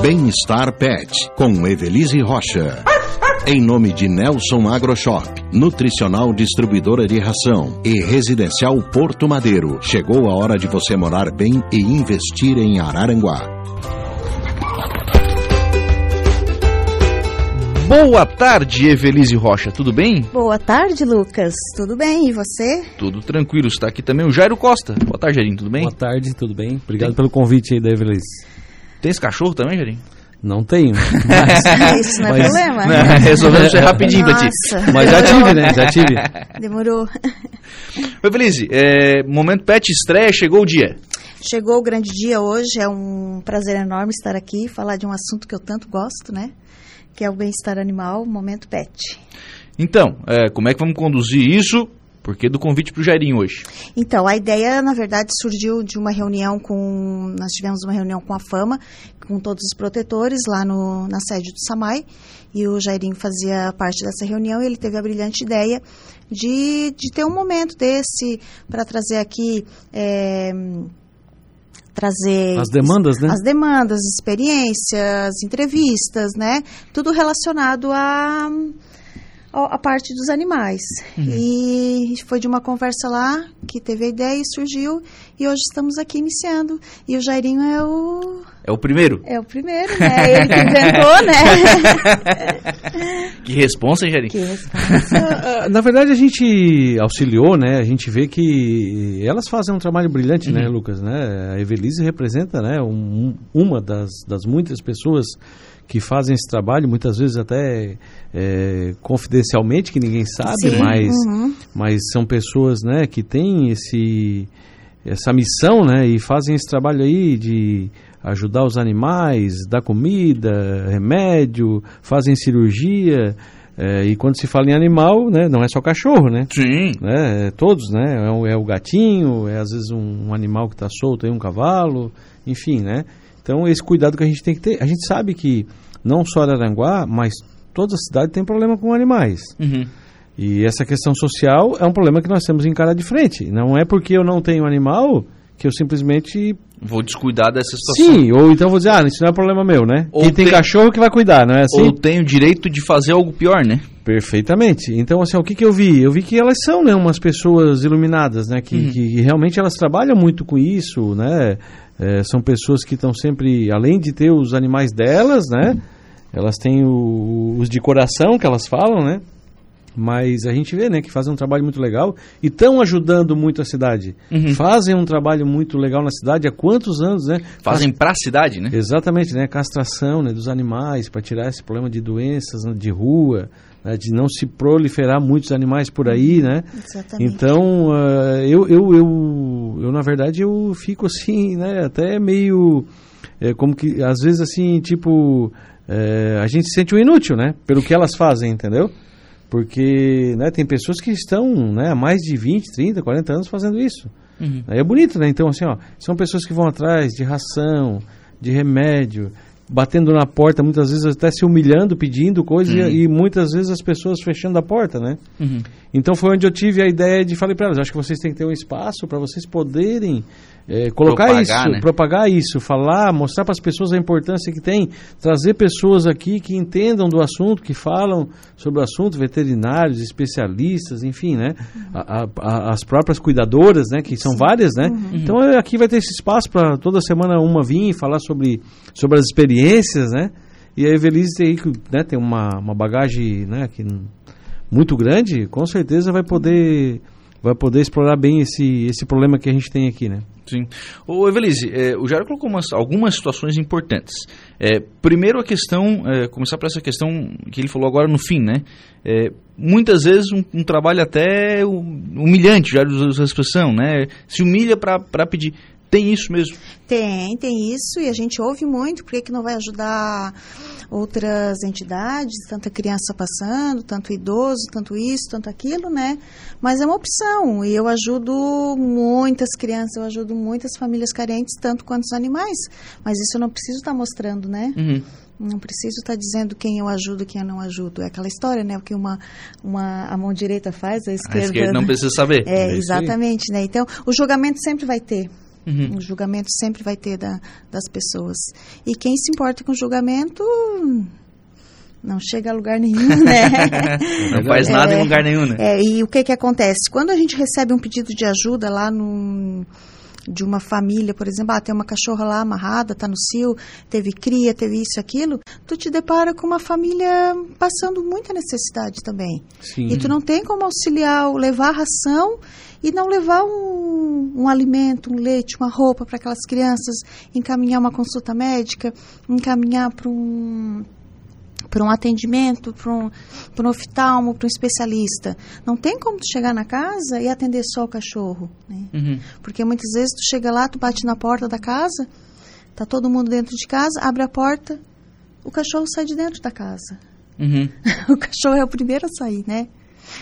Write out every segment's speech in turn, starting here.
Bem-estar Pet, com Evelise Rocha. Em nome de Nelson AgroShop, Nutricional Distribuidora de Ração e Residencial Porto Madeiro, chegou a hora de você morar bem e investir em Araranguá. Boa tarde, Evelise Rocha, tudo bem? Boa tarde, Lucas. Tudo bem? E você? Tudo tranquilo, está aqui também o Jairo Costa. Boa tarde, Jairinho, tudo bem? Boa tarde, tudo bem? Obrigado Tem... pelo convite aí da Evelise. Tem esse cachorro também, Jairinho? Não tenho. Mas, Isso não é mas, problema. Não, resolvemos ser rapidinho pra ti. Mas já tive, né? Já tive. Demorou. Oi, é, momento pet estreia, chegou o dia. Chegou o grande dia hoje, é um prazer enorme estar aqui e falar de um assunto que eu tanto gosto, né? Que é o bem-estar animal, momento pet. Então, é, como é que vamos conduzir isso? Por que do convite para o Jairinho hoje? Então, a ideia, na verdade, surgiu de uma reunião com. Nós tivemos uma reunião com a Fama, com todos os protetores lá no, na sede do SAMAI, e o Jairinho fazia parte dessa reunião e ele teve a brilhante ideia de, de ter um momento desse para trazer aqui. É, trazer as demandas, né? As demandas, experiências, entrevistas, né? Tudo relacionado a a parte dos animais. Uhum. E foi de uma conversa lá que teve a ideia e surgiu. E hoje estamos aqui iniciando. E o Jairinho é o. É o primeiro? É o primeiro, né? Ele que inventou, né? que responsa, hein, Jairinho? Que responsa. Na verdade, a gente auxiliou, né? A gente vê que elas fazem um trabalho brilhante, né, uhum. né, Lucas? Né? A Evelise representa né, um, uma das, das muitas pessoas que fazem esse trabalho, muitas vezes até é, confidencialmente, que ninguém sabe, Sim, mas, uhum. mas são pessoas né, que têm esse, essa missão né, e fazem esse trabalho aí de ajudar os animais, dar comida, remédio, fazem cirurgia. É, e quando se fala em animal, né, não é só cachorro, né? Sim. Né, é todos, né? É o, é o gatinho, é às vezes um, um animal que está solto aí, um cavalo, enfim, né? Então, esse cuidado que a gente tem que ter. A gente sabe que não só Araranguá, mas toda a cidade tem problema com animais. Uhum. E essa questão social é um problema que nós temos em cara de frente. Não é porque eu não tenho animal que eu simplesmente vou descuidar dessa situação. Sim, ou então vou dizer, ah, isso não é problema meu, né? Ou Quem tem, tem cachorro que vai cuidar, não é assim? Ou tenho o direito de fazer algo pior, né? Perfeitamente. Então, assim, o que, que eu vi? Eu vi que elas são, né, umas pessoas iluminadas, né? Que, uhum. que realmente elas trabalham muito com isso, né? É, são pessoas que estão sempre, além de ter os animais delas, né? Elas têm o, os de coração que elas falam, né? Mas a gente vê, né, que fazem um trabalho muito legal e estão ajudando muito a cidade. Uhum. Fazem um trabalho muito legal na cidade há quantos anos, né? Fazem para a cidade, né? Exatamente, né? Castração né, dos animais para tirar esse problema de doenças né, de rua, né, de não se proliferar muitos animais por aí, né? Exatamente. Então, uh, eu, eu, eu, eu, na verdade, eu fico assim, né? Até meio... É, como que, às vezes, assim, tipo... É, a gente se sente um inútil, né? Pelo que elas fazem, entendeu? Porque né, tem pessoas que estão né, há mais de 20, 30, 40 anos fazendo isso. Uhum. É bonito, né? Então, assim, ó, são pessoas que vão atrás de ração, de remédio, batendo na porta, muitas vezes até se humilhando, pedindo coisas, uhum. e, e, muitas vezes as pessoas fechando a porta, né? Uhum. Então foi onde eu tive a ideia de falei para elas, acho que vocês têm que ter um espaço para vocês poderem é, colocar propagar, isso, né? propagar isso, falar, mostrar para as pessoas a importância que tem, trazer pessoas aqui que entendam do assunto, que falam sobre o assunto, veterinários, especialistas, enfim, né? A, a, as próprias cuidadoras, né? Que são Sim. várias, né? Uhum. Então aqui vai ter esse espaço para toda semana uma vir falar sobre, sobre as experiências, né? E a Evelise aí, né, tem uma, uma bagagem né, que, muito grande, com certeza vai poder vai poder explorar bem esse, esse problema que a gente tem aqui, né? Sim. Ô, Evelise, é, o Jairo colocou umas, algumas situações importantes. É, primeiro a questão, é, começar por essa questão que ele falou agora no fim, né? É, muitas vezes um, um, trabalho até humilhante, já usa a expressão, né? Se humilha para pedir. Tem isso mesmo? Tem, tem isso, e a gente ouve muito, por que, não vai ajudar outras entidades, tanta criança passando, tanto idoso, tanto isso, tanto aquilo, né? Mas é uma opção, e eu ajudo muitas crianças, eu ajudo muitas famílias carentes, tanto quanto os animais, mas isso eu não preciso estar tá mostrando, né? Uhum. Não preciso estar tá dizendo quem eu ajudo, quem eu não ajudo. É aquela história, né? O que uma, uma, a mão direita faz, a esquerda... A esquerda não precisa saber. É, é exatamente, né? Então, o julgamento sempre vai ter. Uhum. O julgamento sempre vai ter da, das pessoas. E quem se importa com o julgamento não chega a lugar nenhum, né? não faz nada é, em lugar nenhum, né? É, e o que que acontece? Quando a gente recebe um pedido de ajuda lá no de uma família, por exemplo, ah, tem uma cachorra lá amarrada, tá no cio, teve cria, teve isso, aquilo, tu te depara com uma família passando muita necessidade também. Sim. E tu não tem como auxiliar, levar ração e não levar um, um alimento, um leite, uma roupa para aquelas crianças, encaminhar uma consulta médica, encaminhar para um para um atendimento, para um, um oftalmo, para um especialista. Não tem como tu chegar na casa e atender só o cachorro. Né? Uhum. Porque muitas vezes tu chega lá, tu bate na porta da casa, tá todo mundo dentro de casa, abre a porta, o cachorro sai de dentro da casa. Uhum. o cachorro é o primeiro a sair, né?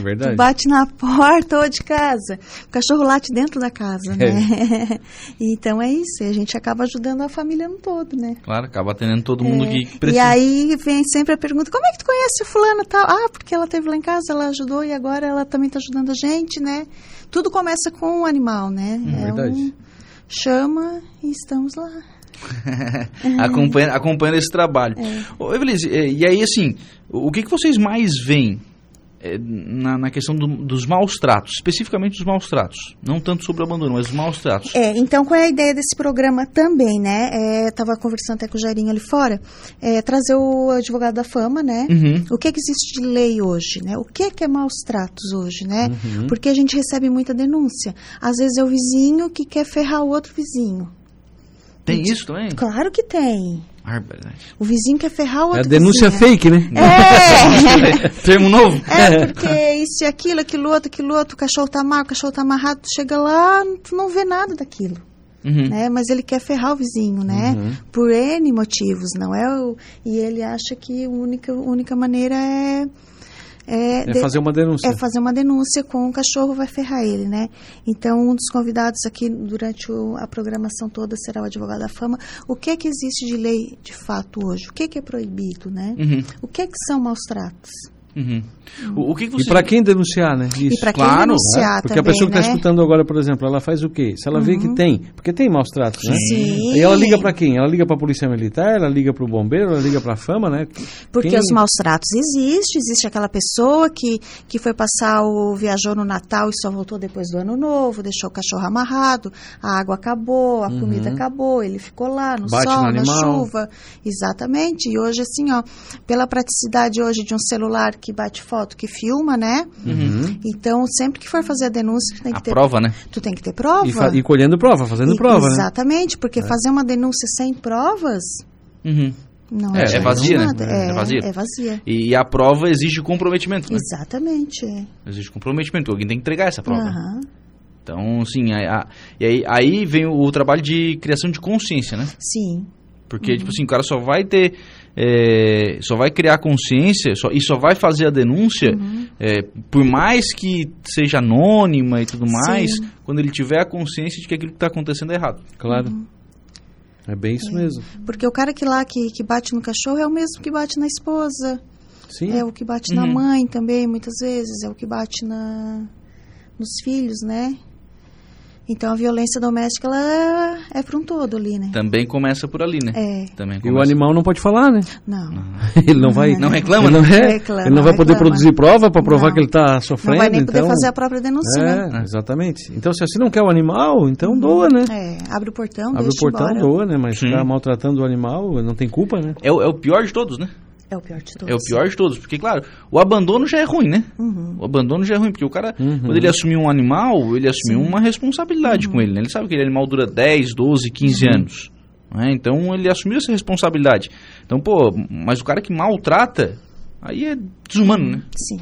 Verdade. Tu bate na porta ou de casa. O cachorro late dentro da casa, né? É. então é isso. A gente acaba ajudando a família no todo, né? Claro, acaba atendendo todo mundo é. que precisa. E aí vem sempre a pergunta: como é que tu conhece o fulano tal? Ah, porque ela teve lá em casa, ela ajudou e agora ela também está ajudando a gente, né? Tudo começa com um animal, né? Hum, é verdade. Um chama e estamos lá. acompanhando, acompanhando esse trabalho. É. Ô, Evelise, e aí assim, o que, que vocês mais veem é, na, na, questão do, dos maus tratos, especificamente dos maus tratos. Não tanto sobre o abandono, mas os maus tratos. É, então qual é a ideia desse programa também, né? Estava é, conversando até com o Jairinho ali fora, é, trazer o advogado da fama, né? Uhum. O que, que existe de lei hoje, né? O que, que é maus tratos hoje, né? Uhum. Porque a gente recebe muita denúncia. Às vezes é o vizinho que quer ferrar o outro vizinho. Tem isso também? Claro que tem. O vizinho quer ferrar o outro. É a denúncia vizinho. fake, né? É! Termo novo? É, porque isso e aquilo, aquilo outro, aquilo outro, o cachorro tá mal, o cachorro tá amarrado, tu chega lá, tu não vê nada daquilo. Uhum. Né? Mas ele quer ferrar o vizinho, né? Uhum. Por N motivos, não é? O, e ele acha que a única, única maneira é é, é fazer uma denúncia. É fazer uma denúncia com o cachorro vai ferrar ele, né? Então, um dos convidados aqui durante o, a programação toda será o advogado da fama. O que é que existe de lei de fato hoje? O que é que é proibido, né? Uhum. O que é que são maus tratos? Uhum. O, o que você... E para quem denunciar, né? Isso. E para quem claro, denunciar né? Porque também, a pessoa que está né? escutando agora, por exemplo, ela faz o quê? Se ela uhum. vê que uhum. tem, porque tem maus tratos, né? Sim. E ela liga para quem? Ela liga para a polícia militar, ela liga para o bombeiro, ela liga para a fama, né? Porque quem... os maus tratos existem, existe aquela pessoa que, que foi passar o viajou no Natal e só voltou depois do ano novo, deixou o cachorro amarrado, a água acabou, a uhum. comida acabou, ele ficou lá no Bate sol, no na chuva. Exatamente. E hoje assim, ó, pela praticidade hoje de um celular que bate foto, que que filma, né? Uhum. Então, sempre que for fazer a denúncia, tu tem que a ter prova, né? Tu tem que ter prova. E, e colhendo prova, fazendo e, prova, Exatamente, né? porque é. fazer uma denúncia sem provas. Uhum. Não é, é vazia, né? É, é, vazia. É vazia. E a prova exige comprometimento, né? Exatamente. Exige comprometimento. Alguém tem que entregar essa prova. Uhum. Então, sim, a, a, e aí, aí vem o, o, trabalho de criação de consciência, né? Sim. Porque, uhum. tipo assim, o cara só vai ter é, só vai criar consciência só, e só vai fazer a denúncia, uhum. é, por mais que seja anônima e tudo mais, Sim. quando ele tiver a consciência de que aquilo que está acontecendo é errado. Claro. Uhum. É bem isso é. mesmo. Porque o cara que lá que, que bate no cachorro é o mesmo que bate na esposa. Sim. É o que bate uhum. na mãe também, muitas vezes. É o que bate na, nos filhos, né? Então a violência doméstica ela é para um todo ali, né? Também começa por ali, né? É. Também e o animal não pode falar, né? Não. ele não vai. Não reclama, ele não, é, reclama, ele não vai poder reclama. produzir prova para provar não. que ele está sofrendo. Não vai nem então... poder fazer a própria denúncia, é, né? Exatamente. Então se assim não quer o animal, então uhum. doa, né? É, abre o portão, abre o portão, embora. doa, né? Mas ficar maltratando o animal não tem culpa, né? É, é o pior de todos, né? É o pior de todos. É o pior de todos, porque, claro, o abandono já é ruim, né? Uhum. O abandono já é ruim, porque o cara, uhum. quando ele assumiu um animal, ele assumiu Sim. uma responsabilidade uhum. com ele, né? Ele sabe que aquele animal dura 10, 12, 15 anos. Né? Então, ele assumiu essa responsabilidade. Então, pô, mas o cara que maltrata, aí é desumano, né? Sim.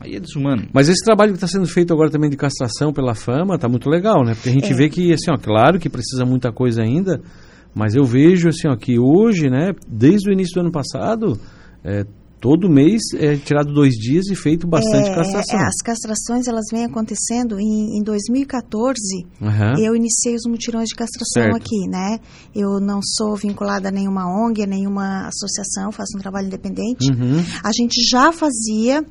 Aí é desumano. Mas esse trabalho que está sendo feito agora também de castração pela fama, tá muito legal, né? Porque a gente é. vê que, assim, ó, claro que precisa muita coisa ainda, mas eu vejo assim, ó, que hoje, né, desde o início do ano passado, é, todo mês é tirado dois dias e feito bastante é, castração. As castrações elas vêm acontecendo em, em 2014. Uhum. Eu iniciei os mutirões de castração certo. aqui, né? Eu não sou vinculada a nenhuma ONG, a nenhuma associação, faço um trabalho independente. Uhum. A gente já fazia,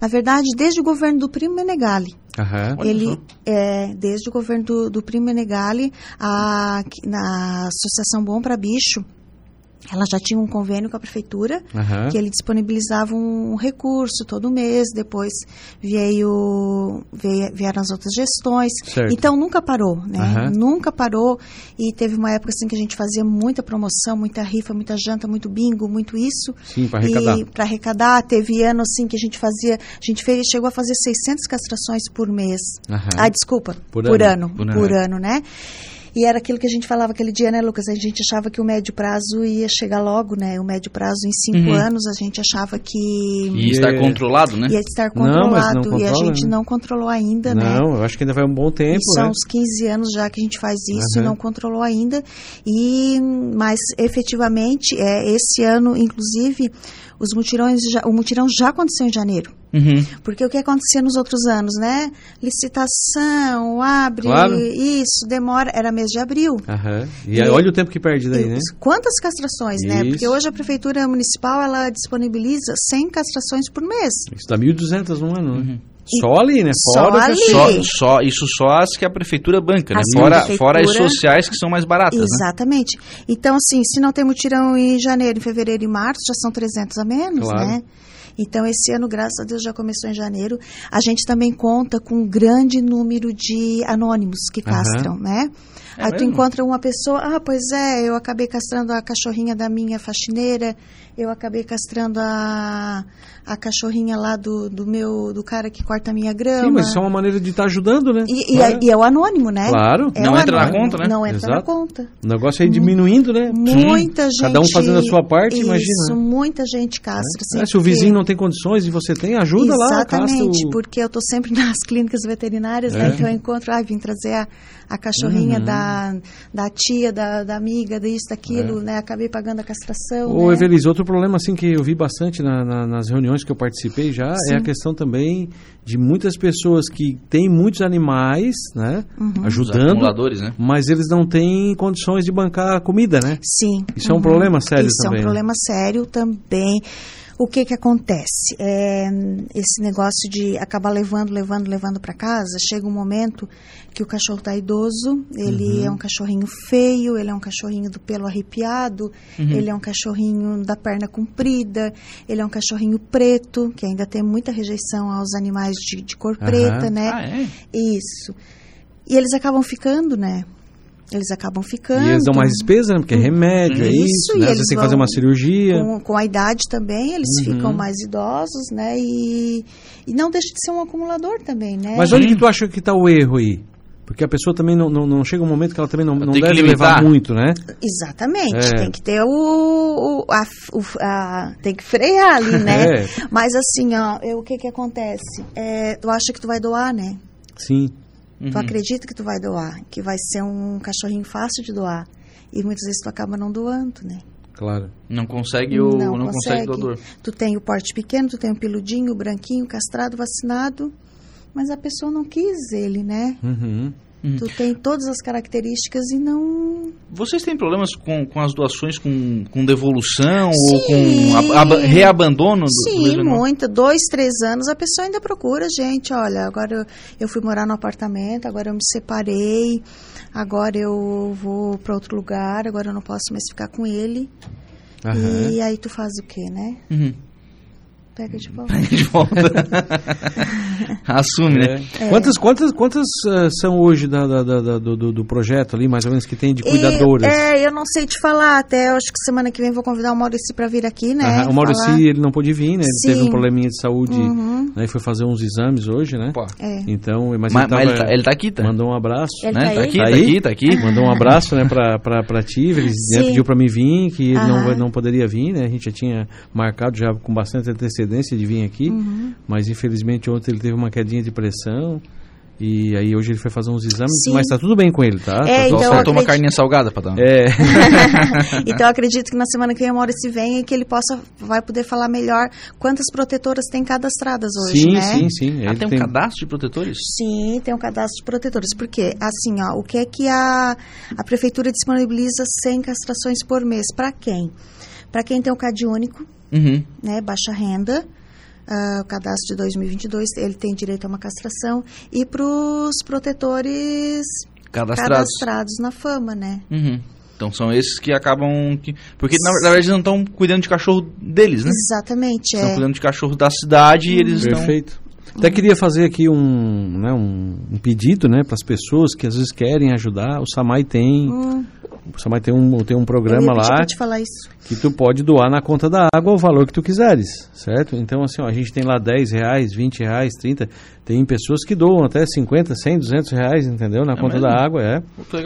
na verdade, desde o governo do primo Menegali. Uhum. Ele, é, desde o governo do, do Primo Menegali, a, na Associação Bom para Bicho, ela já tinha um convênio com a prefeitura, uhum. que ele disponibilizava um recurso todo mês, depois veio, veio vieram as outras gestões. Certo. Então nunca parou, né? Uhum. Nunca parou e teve uma época assim que a gente fazia muita promoção, muita rifa, muita janta, muito bingo, muito isso. Sim, para arrecadar. Para arrecadar, teve ano assim que a gente fazia, a gente fez, chegou a fazer 600 castrações por mês. Uhum. Ah, desculpa, por, por ano, ano, por ano, por ano, né? E era aquilo que a gente falava aquele dia, né, Lucas? A gente achava que o médio prazo ia chegar logo, né? O médio prazo em cinco uhum. anos, a gente achava que. Ia estar controlado, né? Ia estar controlado. Não, não e a gente né? não controlou ainda, não, né? Não, eu acho que ainda vai um bom tempo. E são né? uns 15 anos já que a gente faz isso uhum. e não controlou ainda. E, mas efetivamente, é, esse ano, inclusive, os mutirões já, o mutirão já aconteceu em janeiro. Uhum. Porque o que acontecia nos outros anos, né? Licitação, abre, claro. isso, demora, era mês de abril. Uhum. E, e olha o tempo que perde daí, né? Quantas castrações, isso. né? Porque hoje a prefeitura municipal, ela disponibiliza 100 castrações por mês. Isso dá 1.200 no ano, né? Só ali, né? Fora só ali. Só, só, isso só as que a prefeitura banca, né? Fora, prefeitura... fora as sociais que são mais baratas, né? Exatamente. Né? Então, assim, se não tem mutirão em janeiro, em fevereiro e março, já são 300 a menos, claro. né? Então, esse ano, graças a Deus, já começou em janeiro. A gente também conta com um grande número de anônimos que castram, uhum. né? É Aí mesmo? tu encontra uma pessoa, ah, pois é, eu acabei castrando a cachorrinha da minha faxineira, eu acabei castrando a, a cachorrinha lá do, do meu do cara que corta a minha grama. Sim, mas isso é uma maneira de estar tá ajudando, né? E, e, é, e, é, o anônimo, né? Claro. É não entra anônimo, na conta, né? Não entra Exato. na conta. O negócio é diminuindo, né? Muita gente. Cada um fazendo a sua parte, isso, imagina. Isso, muita gente castra. É. é se o vizinho não tem condições e você tem, ajuda Exatamente, lá. Exatamente, o... porque eu estou sempre nas clínicas veterinárias, né? É. Então eu encontro, ah, vim trazer a, a cachorrinha uhum. da, da tia, da, da amiga, disso, daquilo, é. né? Acabei pagando a castração. Ô, né? Evelise, outro problema assim que eu vi bastante na, na, nas reuniões que eu participei já Sim. é a questão também de muitas pessoas que têm muitos animais, né? Uhum. Ajudando. Né? Mas eles não têm condições de bancar comida, né? Sim. Isso uhum. é um problema sério Isso também. Isso é um né? problema sério também o que que acontece? É, esse negócio de acabar levando, levando, levando para casa, chega um momento que o cachorro está idoso, ele uhum. é um cachorrinho feio, ele é um cachorrinho do pelo arrepiado, uhum. ele é um cachorrinho da perna comprida, ele é um cachorrinho preto, que ainda tem muita rejeição aos animais de, de cor uhum. preta, né? Ah, é? Isso. E eles acabam ficando, né? Eles acabam ficando. E eles dão mais despesa, né? Porque é remédio, é isso, é isso né? Às vezes tem que fazer uma cirurgia. Com, com a idade também, eles uhum. ficam mais idosos, né? E, e não deixa de ser um acumulador também, né? Mas onde que tu acha que está o erro aí? Porque a pessoa também não, não, não, chega um momento que ela também não, não deve levar muito, né? Exatamente. É. Tem que ter o. o, a, o a, tem que frear ali, né? É. Mas assim, ó, eu, o que que acontece? É, tu acha que tu vai doar, né? Sim. Uhum. Tu acredita que tu vai doar, que vai ser um cachorrinho fácil de doar. E muitas vezes tu acaba não doando, né? Claro. Não consegue o não, não consegue. consegue doador. Tu tem o porte pequeno, tu tem o peludinho, o branquinho, castrado, vacinado, mas a pessoa não quis ele, né? Uhum. Uhum. Tu tem todas as características e não. Vocês têm problemas com, com as doações com, com devolução Sim. ou com a, a, reabandono? Do, Sim, do muita. Dois, três anos a pessoa ainda procura, gente. Olha, agora eu, eu fui morar no apartamento, agora eu me separei, agora eu vou para outro lugar, agora eu não posso mais ficar com ele. Uhum. E aí tu faz o quê, né? Uhum. Pega de volta. Pega de volta. Assume, né? É. Quantas, quantas, quantas uh, são hoje da, da, da, do, do, projeto ali, mais ou menos, que tem de cuidadoras? E, é, eu não sei te falar, até acho que semana que vem vou convidar o Maurício para vir aqui, né? o Maurício, ele não pôde vir, né? Ele Sim. teve um probleminha de saúde, uhum. né? E foi fazer uns exames hoje, né? É. Então, mas, mas, ele, tava, mas ele, tá, ele, tá, aqui, tá? Mandou um abraço. Ele né? tá, tá, aqui, tá, aqui, tá aqui. Mandou um abraço, né, pra, pra, pra ti, ele né, pediu para mim vir, que ele não, não poderia vir, né? A gente já tinha marcado já com bastante antecedência de vir aqui. Uhum. Mas infelizmente ontem ele teve uma quedinha de pressão. E aí hoje ele foi fazer uns exames, Sim. mas tá tudo bem com ele, tá? É, tá então só acredito... uma carninha salgada para dar. É. então eu acredito que na semana que vem a Maurício vem e que ele possa vai poder falar melhor quantas protetoras tem cadastradas hoje, sim, né? Sim, sim, ah, tem, tem um cadastro de protetores? Sim, tem um cadastro de protetores. Porque assim, ó, o que é que a a prefeitura disponibiliza 100 castrações por mês para quem? Para quem tem o CAD único, uhum. né, baixa renda, uh, o cadastro de 2022, ele tem direito a uma castração. E para os protetores cadastrados. cadastrados na fama, né? Uhum. Então são esses que acabam. Que, porque na, na verdade não estão cuidando de cachorro deles, né? Exatamente. Estão é. cuidando de cachorro da cidade uhum. e eles estão. Até queria fazer aqui um, né, um, um pedido né, para as pessoas que às vezes querem ajudar. O Samai tem. Hum. O Samai tem um, tem um programa lá que tu pode doar na conta da água o valor que tu quiseres, certo? Então, assim, ó, a gente tem lá 10 reais, 20 reais, 30. Tem pessoas que doam até 50, 100, 200 reais, entendeu? Na é conta mesmo? da água, é.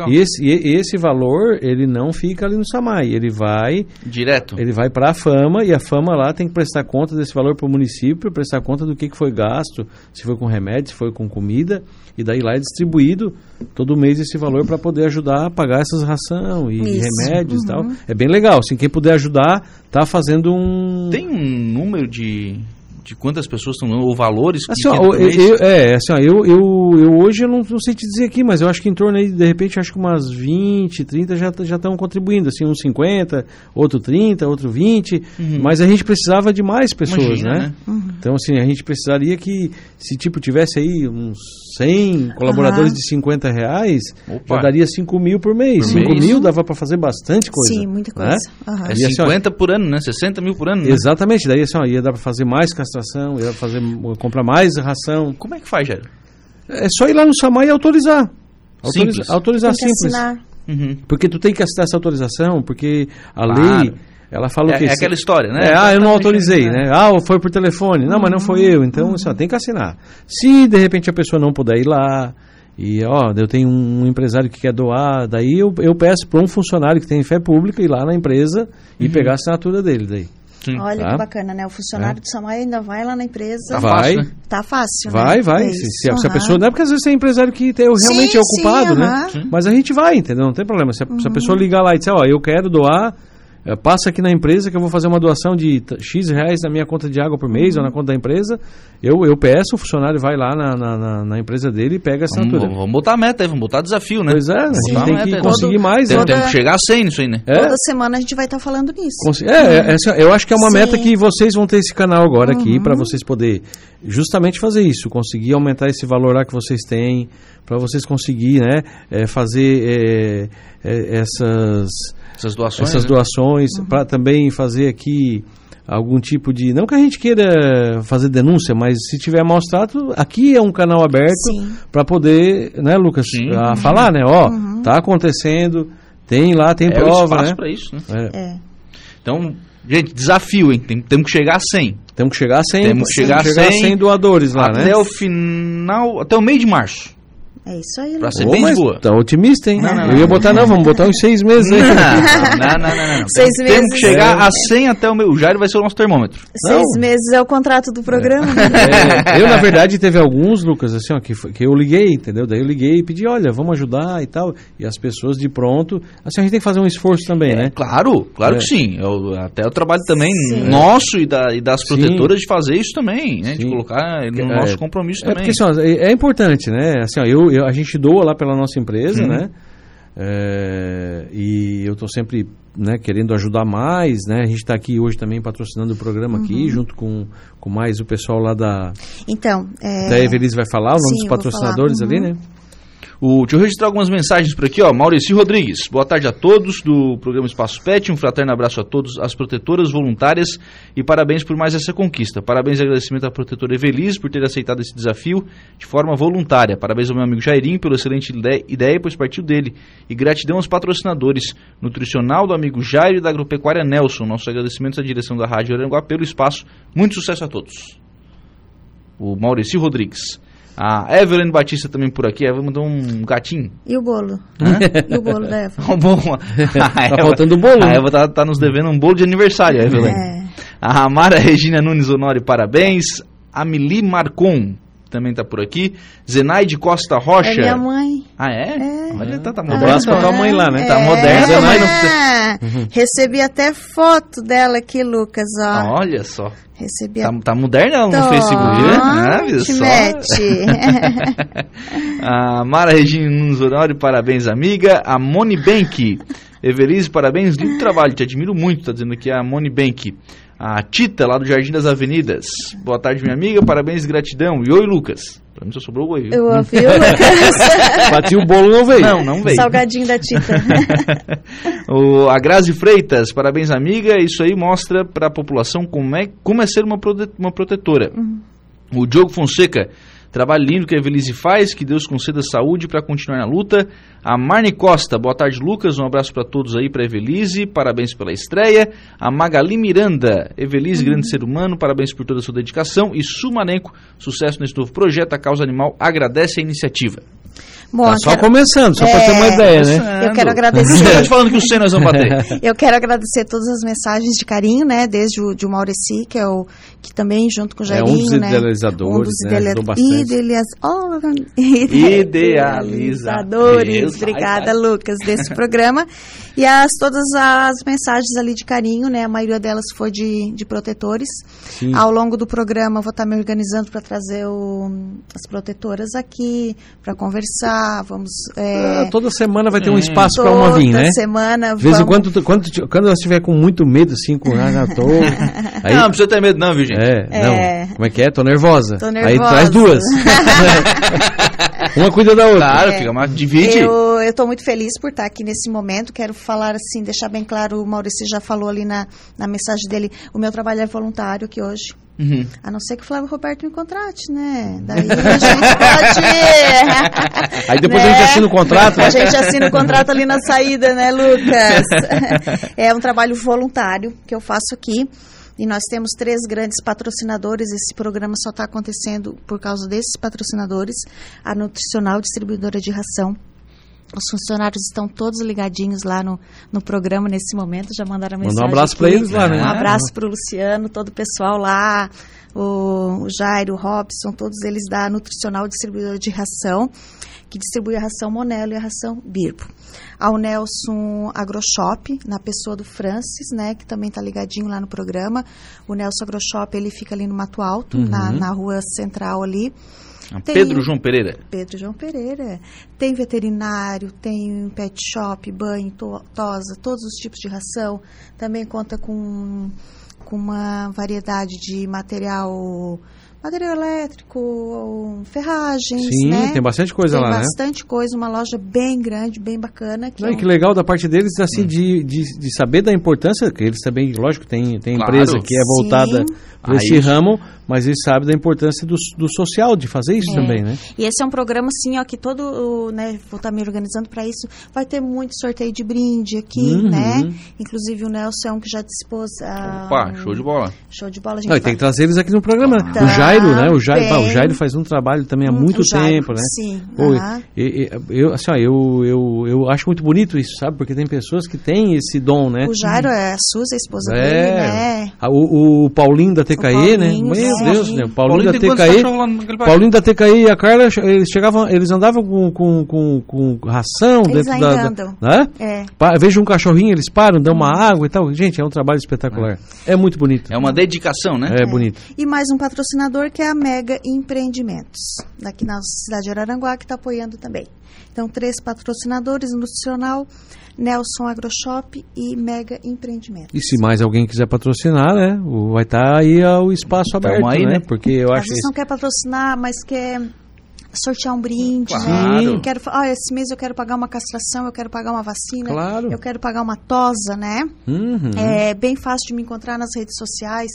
E esse, e esse valor, ele não fica ali no Samai. Ele vai... Direto? Ele vai para a Fama e a Fama lá tem que prestar conta desse valor para o município, prestar conta do que, que foi gasto, se foi com remédio, se foi com comida. E daí lá é distribuído todo mês esse valor para poder ajudar a pagar essas ração e Isso. remédios uhum. e tal. Uhum. É bem legal. Assim, quem puder ajudar, tá fazendo um... Tem um número de de quantas pessoas estão ou valores assim, que ó, eu, eu, é assim ó, eu, eu, eu hoje eu não, não, sei te dizer aqui mas eu acho que em torno aí de repente acho que umas 20 30 já já estão contribuindo assim uns 50 outro 30 outro 20 uhum. mas a gente precisava de mais pessoas Imagina, né, né? Uhum. então assim a gente precisaria que se tipo tivesse aí uns 100 colaboradores uhum. de 50 reais Opa. já daria 5 mil por mês por 5 mês? mil dava para fazer bastante coisa sim muita coisa né? é 50 assim, por ano né 60 mil por ano né? exatamente daí assim ó, ia dar para fazer mais castração ia fazer comprar mais ração como é que faz Jair? é só ir lá no Samai e autorizar simples. autorizar simples uhum. porque tu tem que assinar essa autorização porque a claro. lei ela fala é, o que? É aquela história, né? É, ah, eu não autorizei, né? Ah, foi por telefone. Não, mas não foi eu. Então, assim, ó, tem que assinar. Se de repente a pessoa não puder ir lá, e ó, eu tenho um empresário que quer doar, daí eu, eu peço para um funcionário que tem fé pública ir lá na empresa e uhum. pegar a assinatura dele daí. Sim. Olha tá? que bacana, né? O funcionário é. do Samai ainda vai lá na empresa. Tá vai. Fácil, né? Tá fácil, Vai, né? vai. É se, se, uhum. se, a pessoa. Não é porque às vezes tem empresário que tem, realmente sim, é ocupado, sim, né? Uhum. Mas a gente vai, entendeu? Não tem problema. Se a, uhum. se a pessoa ligar lá e disser, ó, eu quero doar passa aqui na empresa que eu vou fazer uma doação de X reais na minha conta de água por mês uhum. ou na conta da empresa. Eu, eu peço, o funcionário vai lá na, na, na empresa dele e pega a assinatura. Vamos, vamos botar a meta aí, vamos botar desafio, né? Pois é, a gente tem que conseguir todo, mais. Tem, né? Tem que chegar a 100 nisso aí, né? É. Toda semana a gente vai estar tá falando nisso. Cons é, é, é, eu acho que é uma Sim. meta que vocês vão ter esse canal agora uhum. aqui para vocês poder justamente fazer isso, conseguir aumentar esse valor lá que vocês têm, para vocês conseguir né, é, fazer é, essas essas doações, essas né? doações uhum. para também fazer aqui algum tipo de não que a gente queira fazer denúncia, mas se tiver maus trato, aqui é um canal aberto para poder, né, Lucas, a uhum. falar, né, ó, uhum. tá acontecendo, tem lá, tem é prova, né? para isso, né? É. é. Então, gente, desafio, hein? Tem, temos que chegar a 100. Temos que chegar a 100. Temos que chegar, chegar a 100, 100 doadores lá, até né? Até o final, até o meio de março. É isso aí, Pra ser bem mas boa. Tá otimista, hein? Não, não, eu ia botar, não, vamos botar uns seis meses aí. Não, não, não, não. Seis Temos meses. que chegar a 100 até o meu. O Jairo vai ser o nosso termômetro. Seis não. meses é o contrato do programa. É, eu, na verdade, teve alguns, Lucas, assim, ó, que, que eu liguei, entendeu? Daí eu liguei e pedi, olha, vamos ajudar e tal. E as pessoas de pronto. Assim, a gente tem que fazer um esforço também, é, né? Claro, claro é. que sim. Eu, até o trabalho também sim. nosso e, da, e das protetoras sim. de fazer isso também, né? Sim. De colocar no nosso é. compromisso também. Porque, assim, ó, é, é importante, né? Assim, ó, eu, eu, a gente doa lá pela nossa empresa, uhum. né? É, e eu estou sempre né, querendo ajudar mais, né? A gente está aqui hoje também patrocinando o programa uhum. aqui, junto com, com mais o pessoal lá da... Então, é... Da Evelise vai falar, o nome Sim, dos patrocinadores ali, uhum. né? O, deixa eu registrar algumas mensagens por aqui, ó. Maurício Rodrigues, boa tarde a todos do programa Espaço Pet. Um fraterno abraço a todos as protetoras voluntárias e parabéns por mais essa conquista. Parabéns e agradecimento à protetora Evelise por ter aceitado esse desafio de forma voluntária. Parabéns ao meu amigo Jairinho pela excelente ideia, pois partiu dele. E gratidão aos patrocinadores nutricional do amigo Jairo e da agropecuária Nelson. Nossos agradecimentos à direção da Rádio Aranguá pelo espaço. Muito sucesso a todos. O Maurício Rodrigues. A Evelyn Batista também por aqui. A Eva mandou um gatinho. E o bolo? Hã? E o bolo da Eva? Um bolo. tá faltando o bolo. A Eva tá, tá, nos devendo um bolo de aniversário, Evelyn. É. A Mara Regina Nunes Honório, parabéns. A Mili Marcon também tá por aqui. Zenaide Costa Rocha. É minha mãe. Ah, é? é. Olha, tá, tá moderna. Um abraço pra tua mãe lá, né? É. Tá moderna. Zenaide. Uhum. Recebi até foto dela aqui, Lucas, ó. Ah, olha só. Recebi tá, a... tá moderna no Tô, Facebook, né? Ah, só? a Mara Regina Nunes Honório, parabéns, amiga. A Moni Bank. Evelise, parabéns, lindo trabalho, te admiro muito, tá dizendo aqui a Moni Bank. A Tita, lá do Jardim das Avenidas. Boa tarde, minha amiga. Parabéns e gratidão. E oi, Lucas. Pra mim só sobrou o oi. Eu ouvi o Lucas. Bati o bolo não veio. Não, não veio. Salgadinho da Tita. o, a Grazi Freitas, parabéns, amiga. Isso aí mostra para a população como é, como é ser uma, prote, uma protetora. Uhum. O Diogo Fonseca, trabalho lindo que a Evelise faz, que Deus conceda saúde para continuar na luta. A Marne Costa, boa tarde, Lucas. Um abraço para todos aí, para Evelise, parabéns pela estreia. A Magali Miranda, Evelise, uhum. grande ser humano, parabéns por toda a sua dedicação. E Sumanenco, sucesso nesse novo projeto. A Causa Animal agradece a iniciativa. Bom, tá só quero... começando, só é... para ter uma ideia, né? Eu quero agradecer. Você tá falando que os cenas vão bater. eu quero agradecer todas as mensagens de carinho, né? Desde o de o Maureci, que é o que também junto com o Jairinho, é um dos né? idealizadores, um dos né? Idealiz... Oh, idealizadores. Obrigada, Lucas, desse programa. E as todas as mensagens ali de carinho, né? A maioria delas foi de, de protetores. Sim. Ao longo do programa, vou estar me organizando para trazer o, as protetoras aqui para conversar vamos... É... Ah, toda semana vai ter um espaço para uma vir, né? Toda semana De vez em quando, quando, quando ela estiver com muito medo, assim, com ah, tô... aí... Não, não precisa ter medo não, viu, gente? É, é... não. Como é que é? Tô nervosa. Tô nervosa. Aí traz duas. uma cuida da outra. Claro, é, fica mais, divide. Eu estou muito feliz por estar aqui nesse momento. Quero falar assim, deixar bem claro, o Maurício já falou ali na, na mensagem dele, o meu trabalho é voluntário aqui hoje. Uhum. A não ser que o Flávio Roberto me contrate, né? Daí a gente pode. Aí depois né? a gente assina o contrato. Né? A gente assina o contrato ali na saída, né, Lucas? é um trabalho voluntário que eu faço aqui. E nós temos três grandes patrocinadores. Esse programa só está acontecendo por causa desses patrocinadores: a Nutricional Distribuidora de Ração, os funcionários estão todos ligadinhos lá no, no programa nesse momento, já mandaram mensagem. Manda um abraço para eles lá, né? Um abraço para o Luciano, todo o pessoal lá, o, o Jairo, o Robson, todos eles da Nutricional Distribuidora de Ração, que distribui a ração Monelo e a ração Birbo. Ao Nelson Agroshop, na pessoa do Francis, né, que também está ligadinho lá no programa. O Nelson Agroshop, ele fica ali no Mato Alto, uhum. na, na rua central ali. Tem Pedro João Pereira. Pedro João Pereira. Tem veterinário, tem pet shop, banho, to, tosa, todos os tipos de ração. Também conta com, com uma variedade de material material elétrico, ferragens, Sim, né? tem bastante coisa tem lá, né? bastante né? coisa, uma loja bem grande, bem bacana. Que, Não, é que legal da parte deles, assim, hum. de, de, de, saber da importância, que eles também, lógico, tem, tem claro. empresa que é voltada para esse ramo, mas ele sabe da importância do, do social, de fazer isso é. também, né? E esse é um programa, assim, ó, que todo, né, vou estar me organizando para isso, vai ter muito sorteio de brinde aqui, uhum. né? Inclusive o Nelson é um que já dispôs a... Opa, show de bola. Show de bola, a gente Não, vai... tem que trazer eles aqui no programa. Tá, o Jairo, né? O Jairo, o Jairo faz um trabalho também há muito Jairo, tempo, né? Sim. Pô, eu, eu, assim, ó, eu, eu, eu acho muito bonito isso, sabe? Porque tem pessoas que têm esse dom, né? O Jairo é a Suzy, a esposa é. dele, né? O, o Paulinho da TKE, né? Meu Deus, né? Paulinho Paulinho, da TKI, Paulinho da TKI e a Carla, eles chegavam, eles andavam com, com, com, com ração eles dentro da, andam. né? É. Veja um cachorrinho, eles param, dão uma água e tal. Gente, é um trabalho espetacular. É, é muito bonito. É uma dedicação, né? É, é, bonito. E mais um patrocinador que é a Mega Empreendimentos, daqui na cidade de Araranguá, que está apoiando também. Então, três patrocinadores, Nutricional, Nelson Agroshop e Mega Empreendimentos. E se mais alguém quiser patrocinar, né? Vai estar tá aí o espaço aberto, aí, né? né? Porque eu acho vezes não quer patrocinar, mas quer sortear um brinde, né? claro. né? Quero, ah, esse mês eu quero pagar uma castração, eu quero pagar uma vacina, claro. eu quero pagar uma tosa, né? Uhum. É bem fácil de me encontrar nas redes sociais,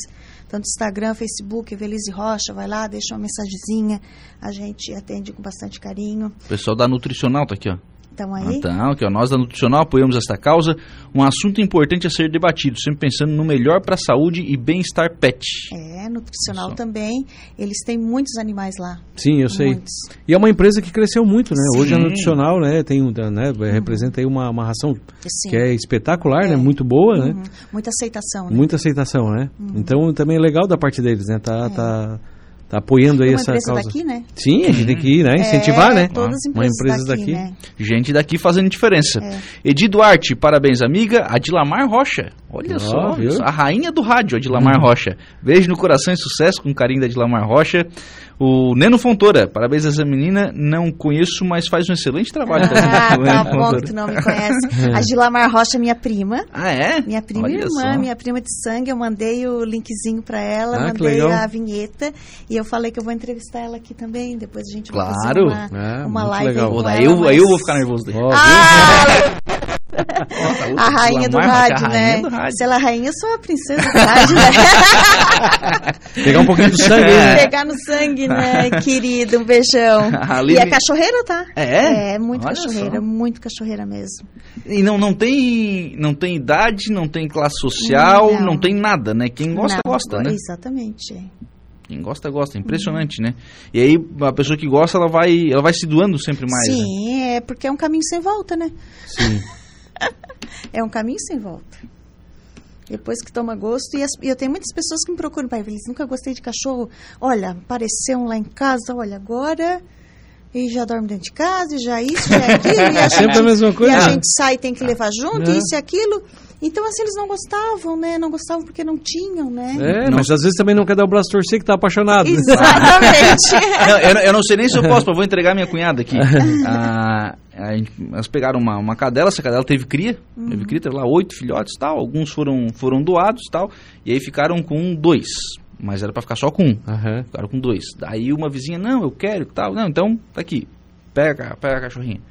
tanto Instagram, Facebook, Evelise Rocha, vai lá, deixa uma mensagenzinha, a gente atende com bastante carinho. O pessoal da Nutricional tá aqui, ó. Estão aí? Então, que nós da Nutricional apoiamos esta causa, um assunto importante a ser debatido, sempre pensando no melhor para a saúde e bem-estar pet. É, Nutricional também, eles têm muitos animais lá. Sim, eu sei. Muitos. E é uma empresa que cresceu muito, né? Sim. Hoje a Nutricional, né, tem um, né, uhum. representa aí uma, uma ração Sim. que é espetacular, né? é. né? Muito boa, né? uhum. né? Muita aceitação, né? Muita aceitação, né? Uhum. Então também é legal da parte deles, né? Tá, é. tá tá apoiando aí essa causa. daqui, né? Sim, a gente tem que ir, né? Incentivar, é, né? Todas as Uma empresa daqui. daqui. Né? Gente daqui fazendo diferença. É. Edi Duarte, parabéns, amiga. Adilamar Rocha. Olha oh, só, viu? a rainha do rádio, Adilamar hum. Rocha. Beijo no coração e sucesso com carinho da Adilamar Rocha. O Neno Fontoura, parabéns a essa menina, não conheço, mas faz um excelente trabalho. Ah, tá bom que tu não me conhece. A Gilamar Rocha, minha prima. Ah, é? Minha prima Olha irmã, só. minha prima de sangue, eu mandei o linkzinho pra ela, ah, mandei a vinheta e eu falei que eu vou entrevistar ela aqui também, depois a gente claro. vai fazer uma, é, uma live legal. aí ela. Eu, mas... Aí eu vou ficar nervoso. Daí. Ah! a rainha do rádio, né? Do rádio. Se ela é rainha, eu sou a princesa do rádio, né? Pegar um pouquinho do sangue, né? Pegar no sangue, né, querido? Um beijão. e é cachorreira, tá? É? É, muito Olha cachorreira, só. muito cachorreira mesmo. E não, não, tem, não tem idade, não tem classe social, não, não tem nada, né? Quem gosta, não, gosta, né? Exatamente. Quem gosta, gosta. Impressionante, uhum. né? E aí, a pessoa que gosta, ela vai, ela vai se doando sempre mais. Sim, né? é porque é um caminho sem volta, né? Sim. é um caminho sem volta. Depois que toma gosto, e, as, e eu tenho muitas pessoas que me procuram, pai, eles nunca gostei de cachorro. Olha, apareceu um lá em casa, olha, agora e já dorme dentro de casa, e já isso, já aquilo. E a é sempre a mesma coisa. E a gente sai tem que levar junto, é. isso e aquilo. Então, assim, eles não gostavam, né? Não gostavam porque não tinham, né? É, não. mas às vezes também não quer dar o braço torcer que tá apaixonado. Exatamente. eu, eu, não sei nem se eu posso, mas vou entregar minha cunhada aqui. ah, a gente, elas pegaram uma, uma cadela, essa cadela teve cria, uhum. teve cria, teve lá oito filhotes tal, alguns foram, foram doados tal, e aí ficaram com dois, mas era para ficar só com um, uhum. ficaram com dois. Daí uma vizinha, não, eu quero tal, não, então tá aqui, pega, pega a cachorrinha.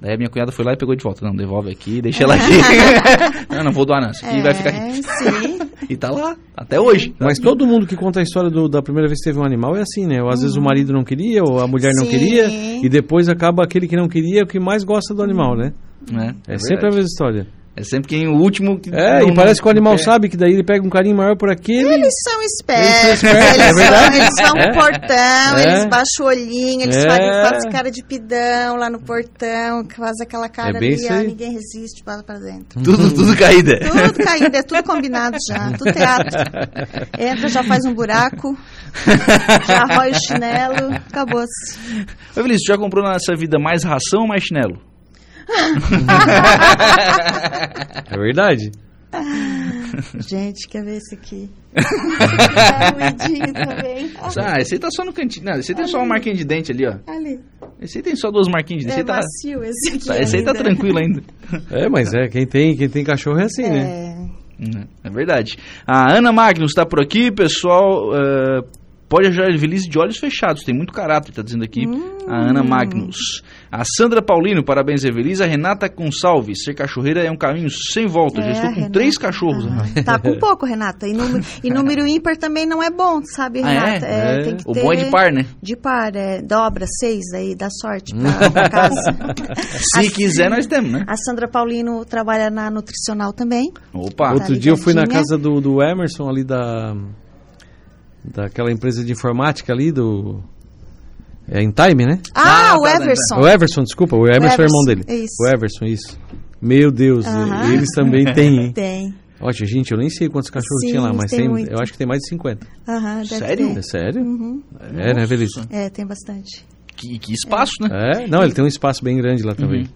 Daí a minha cunhada foi lá e pegou de volta. Não, devolve aqui, deixa ela aqui. não, não vou doar não, isso aqui é, vai ficar aqui. Sim. e tá lá, até hoje. Mas todo mundo que conta a história do, da primeira vez que teve um animal é assim, né? Ou às uhum. vezes o marido não queria, ou a mulher não sim. queria, e depois acaba aquele que não queria o que mais gosta do animal, né? É, é, é sempre a mesma história. É sempre quem o último. Que é, e parece que o animal sabe que daí ele pega um carinho maior por aquele. Eles são espertos. Eles são, espertos, eles, é são, eles vão é. no portão, é. eles baixam o olhinho, eles é. fazem, fazem cara de pidão lá no portão, faz aquela cara é ali, ó, ninguém resiste, passa pra dentro. Tudo, tudo caída. Tudo caída, é tudo combinado já, tudo teatro. Entra, já faz um buraco, já arrói o chinelo, acabou-se. Ô, Vinícius, já comprou nessa vida mais ração ou mais chinelo? é verdade. Gente, quer ver esse aqui? também. Ah, esse aí tá só no cantinho. Não, esse aí tem só uma marquinha de dente ali, ó. Ali. Esse aí tem só duas marquinhas de dente. É esse macio tá... esse aqui. Tá, esse aí tá tranquilo ainda. É, mas é, quem tem, quem tem cachorro é assim, né? é. né? É verdade. A Ana Magnus está por aqui, pessoal. Uh, pode ajudar Evelise de olhos fechados, tem muito caráter, está dizendo aqui hum. a Ana Magnus. A Sandra Paulino, parabéns, Evelise. A Renata Gonçalves, ser cachorreira é um caminho sem volta. É, Já estou com Renata. três cachorros. Ah, tá com pouco, Renata. E número, e número ímpar também não é bom, sabe, Renata? Ah, é? É, o bom é de par, né? De par, é. Dobra, seis aí, dá sorte pra, pra casa. Se a, quiser, nós temos, né? A Sandra Paulino trabalha na nutricional também. Opa! Outro dia eu fui na casa do, do Emerson ali da daquela empresa de informática ali do é em Time, né? Ah, ah o tá, Everson. O Everson, desculpa, o Everson, o Everson é o irmão dele. Isso. O Everson, isso. Meu Deus, eles também têm, hein? Tem. Olha, gente, eu nem sei quantos cachorros Sim, tinha lá, mas tem, tem eu acho que tem mais de 50. Aham, uh -huh, Sério? Ter. É sério? Uhum. É, né, Beleza? É, tem bastante. Que, que espaço, é. né? É, não, ele tem um espaço bem grande lá também. Uhum.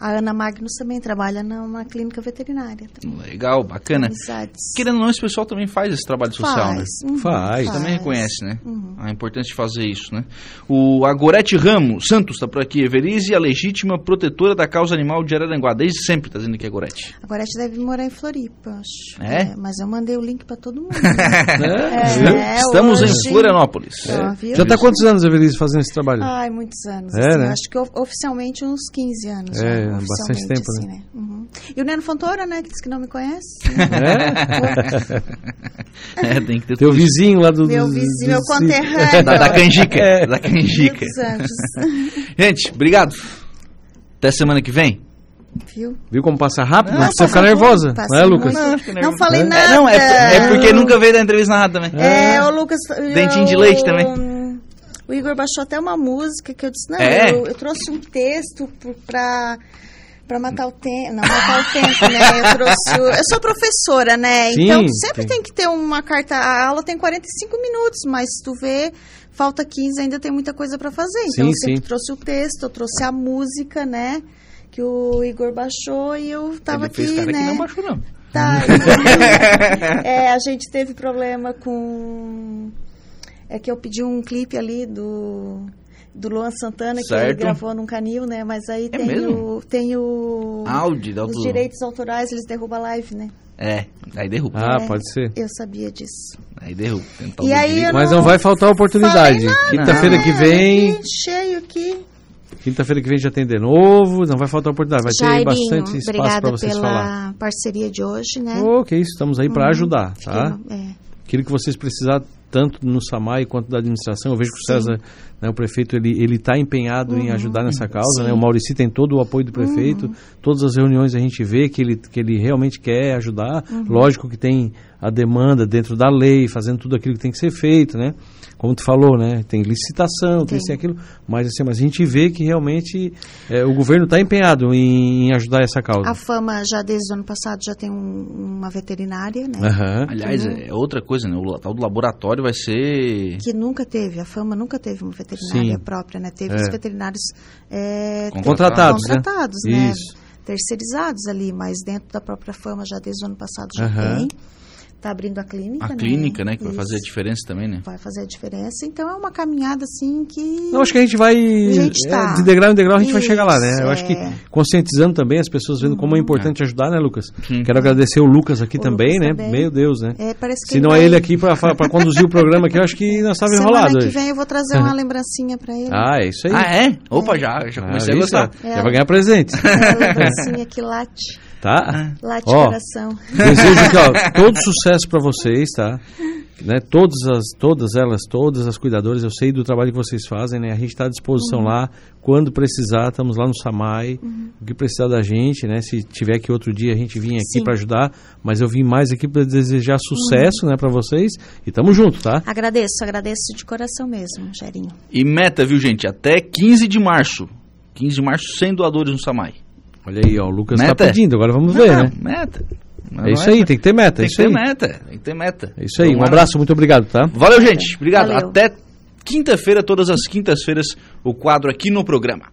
A Ana Magnus também trabalha numa clínica veterinária. Também. Legal, bacana. Amizades. Querendo ou não, esse pessoal também faz esse trabalho social, faz. né? Uhum, faz. faz. Também reconhece, né? Uhum. A importância de fazer isso, né? O Agorete Ramos Santos está por aqui. Everize, a legítima protetora da causa animal de Araranguá. Desde sempre está dizendo que é Agorete. A Gorete deve morar em Floripa, acho. É? é mas eu mandei o link para todo mundo. Né? é, Estamos hoje... em Florianópolis. É. Já está quantos anos, Everize, fazendo esse trabalho? Ai, muitos anos. É, assim, né? Acho que oficialmente uns 15 anos. É, bastante tempo assim, né? Uhum. E o Neno Fontoura, né, que disse que não me conhece. É? é, tem que ter Teu vizinho lá do... Meu do, vizinho, meu conterrâneo. Da, da canjica, é. da canjica. Gente, obrigado. Até semana que vem. Viu? Viu como passa rápido? Não, não ficar nervosa. Não é, Lucas? Não, não falei é? nada. É, não, é, é, porque nunca veio da entrevista narrada também. É, o Lucas... Dentinho de leite também. O Igor baixou até uma música que eu disse, não, é? eu, eu, trouxe um texto para para matar o tempo, não matar o tempo, né? Eu trouxe, o, eu sou professora, né? Sim, então sempre sim. tem que ter uma carta, a aula tem 45 minutos, mas se tu vê, falta 15, ainda tem muita coisa para fazer. Então sim, eu sempre sim. trouxe o texto, eu trouxe a música, né? Que o Igor baixou e eu tava Ele aqui, fez cara né? Que não baixou não. Tá. é, a gente teve problema com. É que eu pedi um clipe ali do do Luan Santana, certo. que ele gravou num canil, né? Mas aí é tem, mesmo? o, tem o. Áudio, Os direitos autorais, eles derrubam a live, né? É, aí derruba. Ah, é, pode ser. Eu sabia disso. Aí derruba. E aí Mas não, não vai faltar oportunidade. Quinta-feira que vem. Cheio aqui. Quinta-feira que vem já tem de novo, não vai faltar oportunidade, vai Jairinho, ter bastante espaço para vocês falar. Obrigada pela parceria de hoje, né? Oh, que isso, estamos aí para uhum. ajudar, tá? É. Aquilo que vocês precisarem tanto no SAMAI quanto da administração. Eu vejo que o César, né, o prefeito, ele ele está empenhado uhum. em ajudar nessa causa. Né? O Maurici tem todo o apoio do prefeito. Uhum. Todas as reuniões a gente vê que ele, que ele realmente quer ajudar. Uhum. Lógico que tem a demanda dentro da lei, fazendo tudo aquilo que tem que ser feito, né? Como tu falou, né? Tem licitação, tem, tem aquilo, mas assim, mas a gente vê que realmente é, o governo está empenhado em, em, ajudar essa causa. A Fama já desde o ano passado já tem um, uma veterinária, né? Uhum. Aliás, é outra coisa, né? O tal do laboratório vai ser que nunca teve. A Fama nunca teve uma veterinária Sim. própria, né? Teve é. os veterinários é, contratados, contratados, né? né? Isso. Terceirizados ali, mas dentro da própria Fama já desde o ano passado já uhum. tem. Está abrindo a clínica. A né? clínica, né? Que Isso. vai fazer a diferença também, né? Vai fazer a diferença. Então é uma caminhada assim que. Eu acho que a gente vai. A gente tá. é, de degrau em degrau a gente Isso, vai chegar lá, né? Eu é. acho que é. conscientizando também as pessoas vendo como é uhum. importante é. ajudar, né, Lucas? Sim. Quero agradecer o Lucas aqui o também, Lucas né? Também. Meu Deus, né? É, parece que Se não é ele aqui para conduzir o programa aqui, eu acho que nós estávamos enrolados. Semana que vem eu vou trazer uma lembrancinha para ele. Ah, é isso aí. Ah, é? Opa, já, já comecei ah, a gostar. Já vai ganhar presente. É a lembrancinha que late. Tá? Lá de ó, coração. Desejo aqui, ó, todo sucesso para vocês, tá? Né, todas, as, todas elas, todas as cuidadoras, eu sei do trabalho que vocês fazem, né? A gente está à disposição uhum. lá, quando precisar, estamos lá no Samai, uhum. o que precisar da gente, né? Se tiver que outro dia a gente vir aqui para ajudar, mas eu vim mais aqui para desejar sucesso, uhum. né, para vocês e tamo junto, tá? Agradeço, agradeço de coração mesmo, Gerinho. E meta, viu, gente? Até 15 de março. 15 de março sem doadores no Samai. Olha aí, ó, o Lucas está pedindo, agora vamos ver, não, né? Meta. é isso aí, tem que ter meta. Tem é que ter aí. meta, tem que ter meta. É isso aí, um abraço, muito obrigado, tá? Valeu, gente. Obrigado. Valeu. Até quinta-feira, todas as quintas-feiras, o quadro aqui no programa.